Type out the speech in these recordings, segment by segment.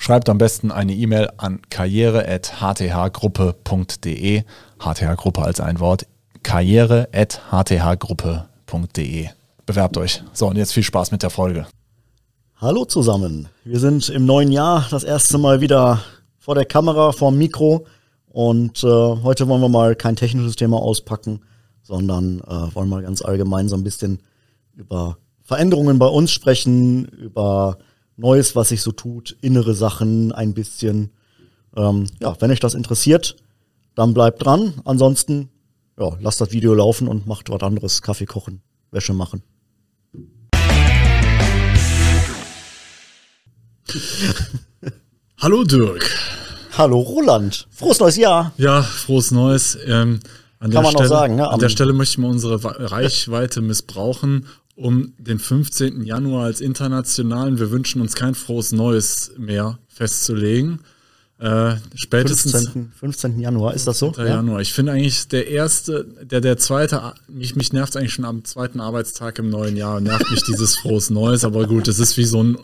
Schreibt am besten eine E-Mail an karriere.hthgruppe.de. HTH-Gruppe als ein Wort. karriere.hthgruppe.de. Bewerbt euch. So, und jetzt viel Spaß mit der Folge. Hallo zusammen. Wir sind im neuen Jahr das erste Mal wieder vor der Kamera, vor dem Mikro. Und äh, heute wollen wir mal kein technisches Thema auspacken, sondern äh, wollen mal ganz allgemein so ein bisschen über Veränderungen bei uns sprechen, über Neues, was sich so tut, innere Sachen ein bisschen. Ähm, ja, wenn euch das interessiert, dann bleibt dran. Ansonsten, ja, lasst das Video laufen und macht was anderes. Kaffee kochen, Wäsche machen. Hallo Dirk. Hallo Roland. Frohes neues Jahr. Ja, frohes neues. Ähm, Kann man Stelle, auch sagen. Ne? An der Stelle möchte ich mal unsere Reichweite missbrauchen um den 15. Januar als internationalen, wir wünschen uns kein frohes Neues mehr festzulegen. Äh, spätestens 15. 15. Januar, ist das so? Ja? Januar. Ich finde eigentlich der erste, der, der zweite, mich, mich nervt eigentlich schon am zweiten Arbeitstag im neuen Jahr, nervt mich dieses frohes Neues, aber gut, es ist wie so ein,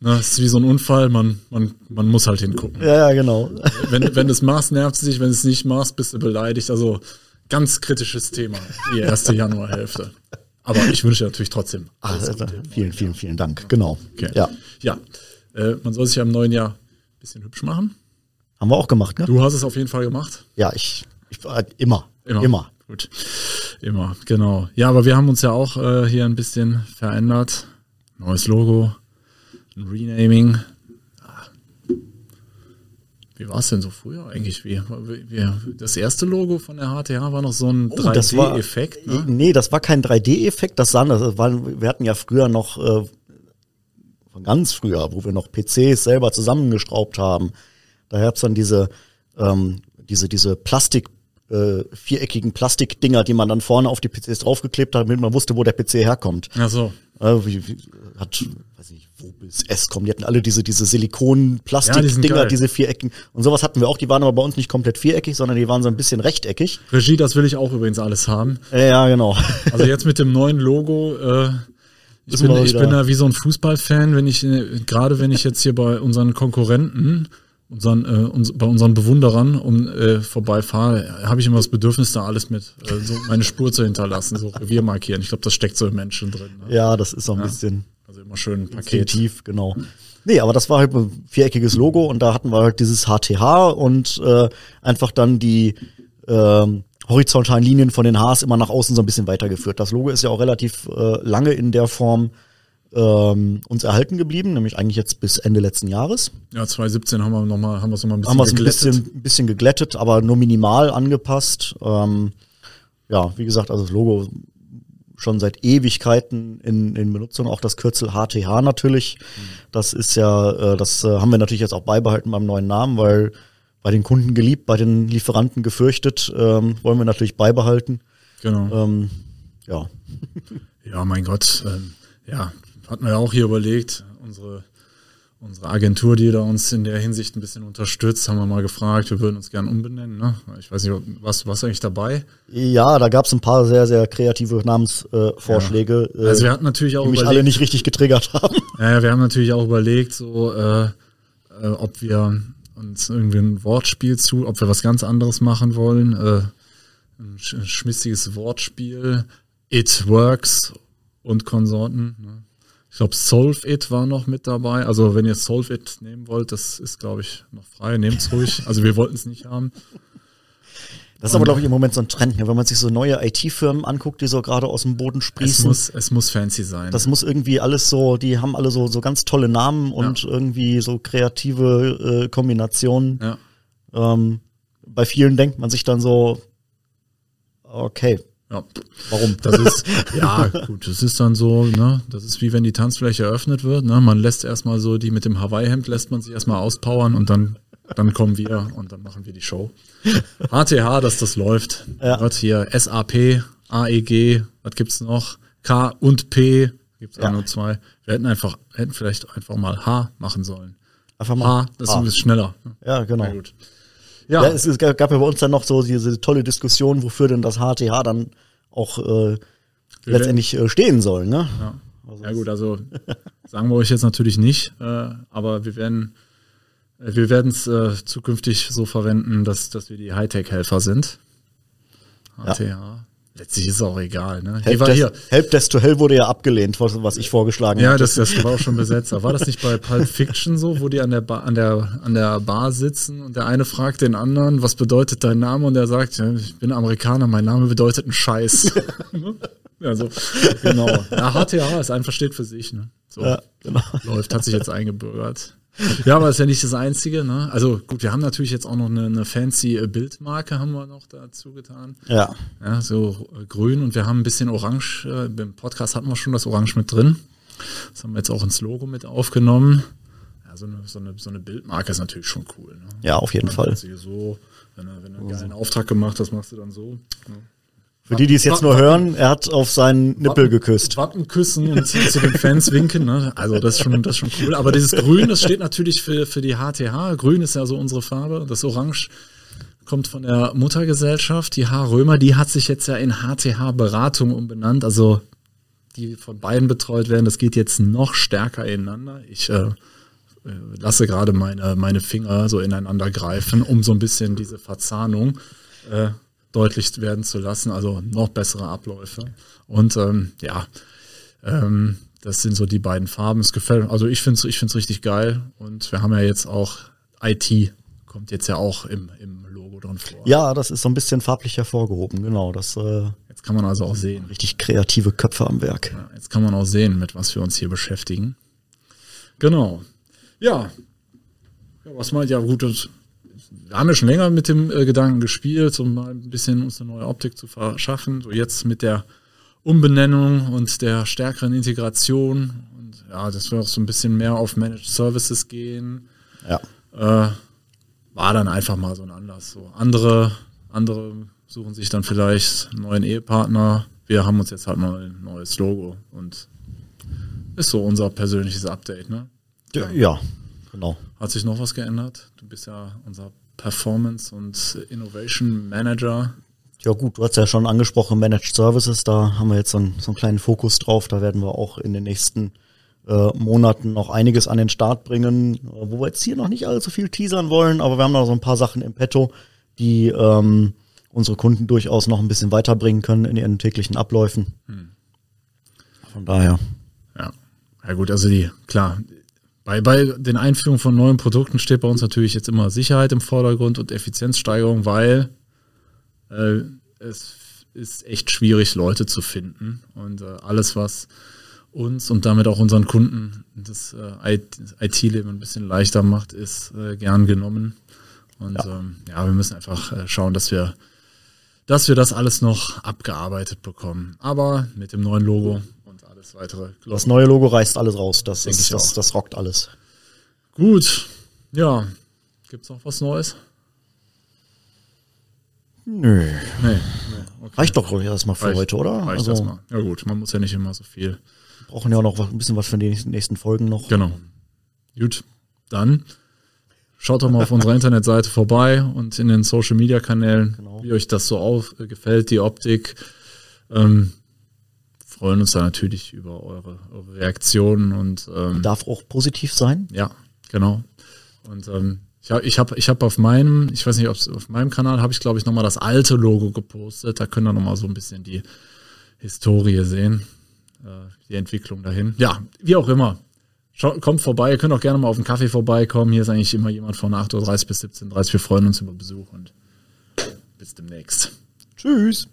ne, es ist wie so ein Unfall, man, man, man muss halt hingucken. Ja, ja, genau. Wenn, wenn du es machst, nervt es dich, wenn du es nicht machst, bist du beleidigt. Also ganz kritisches Thema, die erste Januarhälfte. Aber ich wünsche natürlich trotzdem alles Ach, Gute. Vielen, vielen, vielen Dank. Genau. Okay. Ja. Ja. Äh, man soll sich ja im neuen Jahr ein bisschen hübsch machen. Haben wir auch gemacht, ne? Du hast es auf jeden Fall gemacht. Ja, ich, ich äh, immer. Immer. Immer. Gut. Immer, genau. Ja, aber wir haben uns ja auch äh, hier ein bisschen verändert. Neues Logo, ein Renaming. Wie war es denn so früher eigentlich? Wie, wie, das erste Logo von der HTH war noch so ein oh, 3D-Effekt? Ne? Nee, das war kein 3D-Effekt. Das, das war, wir hatten ja früher noch, äh, ganz früher, wo wir noch PCs selber zusammengeschraubt haben. Da gab es dann diese, ähm, diese, diese Plastik, äh, viereckigen Plastikdinger, die man dann vorne auf die PCs draufgeklebt hat, damit man wusste, wo der PC herkommt. Ach so. Äh, wie, wie, hat, weiß nicht, wo bis S kommen. Die hatten alle diese, diese Silikon-Plastik-Dinger, ja, diese Vierecken. Und sowas hatten wir auch. Die waren aber bei uns nicht komplett viereckig, sondern die waren so ein bisschen rechteckig. Regie, das will ich auch übrigens alles haben. Ja, genau. Also jetzt mit dem neuen Logo, äh, ich, bin, ich bin da wie so ein Fußballfan, wenn ich, äh, gerade wenn ich jetzt hier bei unseren Konkurrenten unseren, äh, uns, bei unseren Bewunderern um äh, vorbeifahre, habe ich immer das Bedürfnis, da alles mit äh, so meine Spur zu hinterlassen, so Revier markieren. Ich glaube, das steckt so im Menschen drin. Ne? Ja, das ist so ein ja. bisschen. Also immer schön ein Paket. Tief, genau. Nee, aber das war halt ein viereckiges Logo und da hatten wir halt dieses HTH und äh, einfach dann die ähm, horizontalen Linien von den Hs immer nach außen so ein bisschen weitergeführt. Das Logo ist ja auch relativ äh, lange in der Form ähm, uns erhalten geblieben, nämlich eigentlich jetzt bis Ende letzten Jahres. Ja, 2017 haben wir noch mal, haben wir es nochmal ein bisschen haben geglättet. Ein bisschen, ein bisschen geglättet, aber nur minimal angepasst. Ähm, ja, wie gesagt, also das Logo schon seit Ewigkeiten in, in Benutzung, auch das Kürzel HTH natürlich. Mhm. Das ist ja, äh, das äh, haben wir natürlich jetzt auch beibehalten beim neuen Namen, weil bei den Kunden geliebt, bei den Lieferanten gefürchtet, ähm, wollen wir natürlich beibehalten. Genau. Ähm, ja. Ja, mein Gott. Ähm, ja, hatten wir ja auch hier überlegt, unsere, unsere Agentur, die da uns in der Hinsicht ein bisschen unterstützt, haben wir mal gefragt, wir würden uns gerne umbenennen. Ne? Ich weiß nicht, was was eigentlich dabei? Ja, da gab es ein paar sehr, sehr kreative Namensvorschläge, äh, ja. also wir hatten natürlich auch die mich überlegt, alle nicht richtig getriggert haben. Ja, wir haben natürlich auch überlegt, so äh, äh, ob wir uns irgendwie ein Wortspiel zu, ob wir was ganz anderes machen wollen. Äh, ein schmissiges Wortspiel, It Works und Konsorten. Ne? Ich glaube, Solve It war noch mit dabei. Also wenn ihr Solve It nehmen wollt, das ist, glaube ich, noch frei. Nehmt's ruhig. Also wir wollten es nicht haben. Das ist aber, glaube ich, im Moment so ein Trend, wenn man sich so neue IT-Firmen anguckt, die so gerade aus dem Boden sprießen. Es muss, es muss fancy sein. Das muss irgendwie alles so, die haben alle so, so ganz tolle Namen und ja. irgendwie so kreative äh, Kombinationen. Ja. Ähm, bei vielen denkt man sich dann so, okay, ja. Warum? Das ist, ja, gut, das ist dann so, ne, das ist wie wenn die Tanzfläche eröffnet wird, ne, man lässt erstmal so die mit dem Hawaii-Hemd lässt man sich erstmal auspowern und dann dann kommen wir und dann machen wir die Show. HTH, dass das läuft. Ja. Wird hier SAP, AEG, was gibt's noch? K und P, gibt's Ja. nur zwei. Wir hätten einfach, hätten vielleicht einfach mal H machen sollen. Einfach mal. H, das ist H. ein bisschen schneller. Ja, genau. Na gut. Ja, Ja, es, es gab ja bei uns dann noch so diese tolle Diskussion, wofür denn das HTH dann auch äh, letztendlich äh, stehen soll, ne? Ja. ja gut, also sagen wir euch jetzt natürlich nicht, äh, aber wir werden äh, wir werden es äh, zukünftig so verwenden, dass, dass wir die Hightech-Helfer sind. HTH. Letztlich ist es auch egal. Ne? Help, war hier. Help Desk to Hell wurde ja abgelehnt, was, ich vorgeschlagen Ja, habe. das, das war auch schon besetzt. War das nicht bei Pulp Fiction so, wo die an der, Bar, an, der, an der Bar sitzen und der eine fragt den anderen, was bedeutet dein Name? Und der sagt, ja, ich bin Amerikaner, mein Name bedeutet ein Scheiß. ja, so, genau. Ja, HTA ist einfach steht für sich. Ne? So. Ja, genau. läuft, hat sich jetzt eingebürgert. Ja, aber ist ja nicht das Einzige. Ne? Also gut, wir haben natürlich jetzt auch noch eine, eine fancy äh, Bildmarke haben wir noch dazu getan. Ja, Ja, so äh, grün und wir haben ein bisschen orange. Äh, Im Podcast hatten wir schon das Orange mit drin. Das haben wir jetzt auch ins Logo mit aufgenommen. Ja, so eine, so eine, so eine Bildmarke ist natürlich schon cool. Ne? ja, auf jeden Fall. So, wenn du, wenn du einen geilen Auftrag gemacht hast, machst du dann so. Ja. Für die, die es jetzt nur hören, er hat auf seinen Nippel geküsst. Wappen küssen und zu den Fans winken. Ne? Also das ist, schon, das ist schon cool. Aber dieses Grün, das steht natürlich für, für die HTH. Grün ist ja so unsere Farbe. Das Orange kommt von der Muttergesellschaft, die H. Römer. Die hat sich jetzt ja in HTH Beratung umbenannt. Also die von beiden betreut werden. Das geht jetzt noch stärker ineinander. Ich äh, lasse gerade meine, meine Finger so ineinander greifen, um so ein bisschen diese Verzahnung äh, deutlich werden zu lassen. Also noch bessere Abläufe. Und ähm, ja, ähm, das sind so die beiden Farben. Es gefällt, also ich finde es ich find's richtig geil. Und wir haben ja jetzt auch IT, kommt jetzt ja auch im, im Logo drin vor. Ja, das ist so ein bisschen farblich hervorgehoben, genau. Das äh, Jetzt kann man also auch sehen. richtig kreative Köpfe am Werk. Ja, jetzt kann man auch sehen, mit was wir uns hier beschäftigen. Genau. Ja. ja was meint ja gut, das, haben ja schon länger mit dem äh, Gedanken gespielt, um mal ein bisschen uns eine neue Optik zu verschaffen. So jetzt mit der Umbenennung und der stärkeren Integration und ja, dass wir auch so ein bisschen mehr auf Managed Services gehen, Ja. äh, war dann einfach mal so ein Anlass. So andere, andere suchen sich dann vielleicht einen neuen Ehepartner. Wir haben uns jetzt halt mal ein neues Logo und ist so unser persönliches Update. Ne? Ja, ja genau. Hat sich noch was geändert? Du bist ja unser Performance und Innovation Manager. Ja gut, du hast ja schon angesprochen, Managed Services, da haben wir jetzt so einen, so einen kleinen Fokus drauf. Da werden wir auch in den nächsten äh, Monaten noch einiges an den Start bringen, äh, wo wir jetzt hier noch nicht allzu viel teasern wollen, aber wir haben noch so ein paar Sachen im Petto, die ähm, unsere Kunden durchaus noch ein bisschen weiterbringen können in ihren täglichen Abläufen. Von daher. Ja. Ja gut, also die, klar, bei, bei den Einführungen von neuen Produkten steht bei uns natürlich jetzt immer Sicherheit im Vordergrund und Effizienzsteigerung, weil äh, es ist echt schwierig, Leute zu finden. Und äh, alles, was uns und damit auch unseren Kunden das äh, IT-Leben ein bisschen leichter macht, ist äh, gern genommen. Und ja, ähm, ja wir müssen einfach äh, schauen, dass wir, dass wir das alles noch abgearbeitet bekommen. Aber mit dem neuen Logo alles weitere. Das neue Logo reißt alles raus. Das, ist, das, das rockt alles. Gut, ja. Gibt's noch was Neues? Nö. Nee. Reicht doch erstmal für Reicht- heute, oder? Reicht Also erstmal. Ja gut, man muss ja nicht immer so viel. brauchen ja auch noch ein bisschen was für die nächsten, nächsten Folgen noch. Genau. Gut, dann schaut doch mal auf unserer Internetseite vorbei und in den Social Media Kanälen, Genau. wie euch das so auf, äh, gefällt, die Optik. Ähm, freuen uns da natürlich über eure, eure Reaktionen und ähm, Darf auch positiv sein. Ja, genau. Und ähm, ich habe ich hab, ich hab auf meinem, ich weiß nicht, ob auf meinem Kanal habe ich, glaube ich, nochmal das alte Logo gepostet. Da könnt ihr nochmal so ein bisschen die Historie sehen, äh, die Entwicklung dahin. Ja, wie auch immer. Schaut, kommt vorbei, ihr könnt auch gerne mal auf einen Kaffee vorbeikommen. Hier ist eigentlich immer jemand von 8.30 Uhr bis 17.30 Uhr. Wir freuen uns über Besuch und bis demnächst. Tschüss.